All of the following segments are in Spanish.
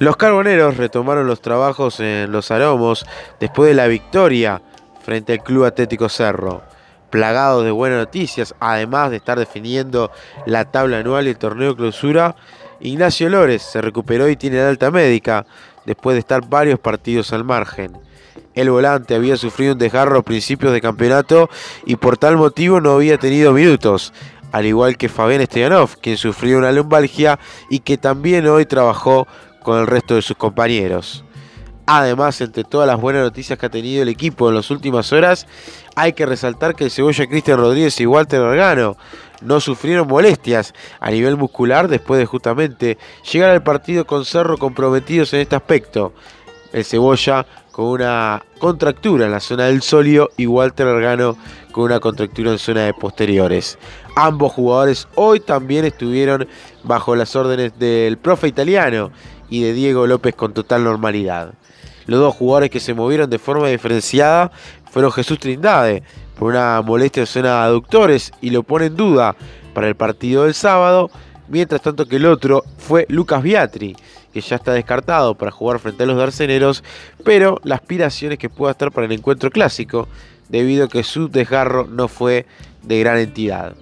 Los carboneros retomaron los trabajos en los aromos después de la victoria frente al Club Atlético Cerro. Plagados de buenas noticias, además de estar definiendo la tabla anual y el torneo clausura, Ignacio Lores se recuperó y tiene la alta médica después de estar varios partidos al margen. El volante había sufrido un desgarro a principios de campeonato y por tal motivo no había tenido minutos, al igual que Fabián Esteganov, quien sufrió una lumbalgia y que también hoy trabajó con el resto de sus compañeros. Además, entre todas las buenas noticias que ha tenido el equipo en las últimas horas, hay que resaltar que el cebolla Cristian Rodríguez y Walter Organo no sufrieron molestias a nivel muscular después de justamente llegar al partido con Cerro comprometidos en este aspecto. El cebolla con una contractura en la zona del solio y Walter Organo con una contractura en zona de posteriores. Ambos jugadores hoy también estuvieron bajo las órdenes del profe italiano y de Diego López con total normalidad. Los dos jugadores que se movieron de forma diferenciada fueron Jesús Trindade por una molestia en zona de aductores y lo pone en duda para el partido del sábado, mientras tanto que el otro fue Lucas Biatri, que ya está descartado para jugar frente a los darceneros, pero la aspiración es que pueda estar para el encuentro clásico, debido a que su desgarro no fue de gran entidad.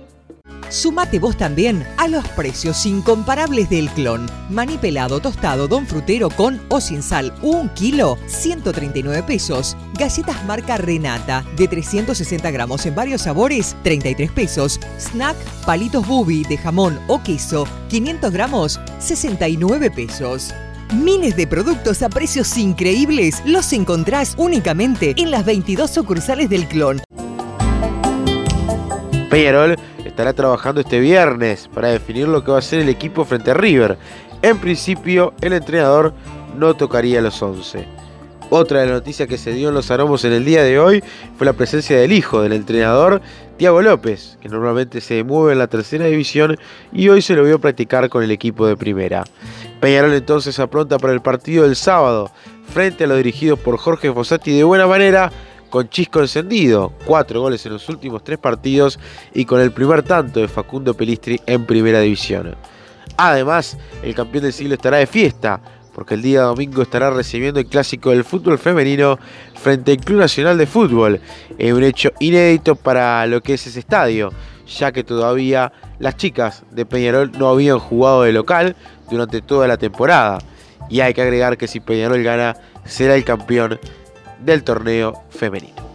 Sumate vos también a los precios incomparables del clon. Maní pelado tostado Don Frutero con o sin sal, un kilo, 139 pesos. Galletas marca Renata de 360 gramos en varios sabores, 33 pesos. Snack palitos bubi de jamón o queso, 500 gramos, 69 pesos. Miles de productos a precios increíbles los encontrás únicamente en las 22 sucursales del clon. Peñarol estará trabajando este viernes para definir lo que va a ser el equipo frente a River. En principio, el entrenador no tocaría los 11. Otra de las noticias que se dio en los aromos en el día de hoy fue la presencia del hijo del entrenador, Tiago López, que normalmente se mueve en la tercera división y hoy se lo vio practicar con el equipo de primera. Peñarol entonces apronta para el partido del sábado, frente a los dirigidos por Jorge Fossati de buena manera, con chisco encendido, cuatro goles en los últimos tres partidos y con el primer tanto de Facundo Pelistri en primera división. Además, el campeón del siglo estará de fiesta, porque el día domingo estará recibiendo el clásico del fútbol femenino frente al Club Nacional de Fútbol, un hecho inédito para lo que es ese estadio, ya que todavía las chicas de Peñarol no habían jugado de local durante toda la temporada. Y hay que agregar que si Peñarol gana, será el campeón del torneo femenino.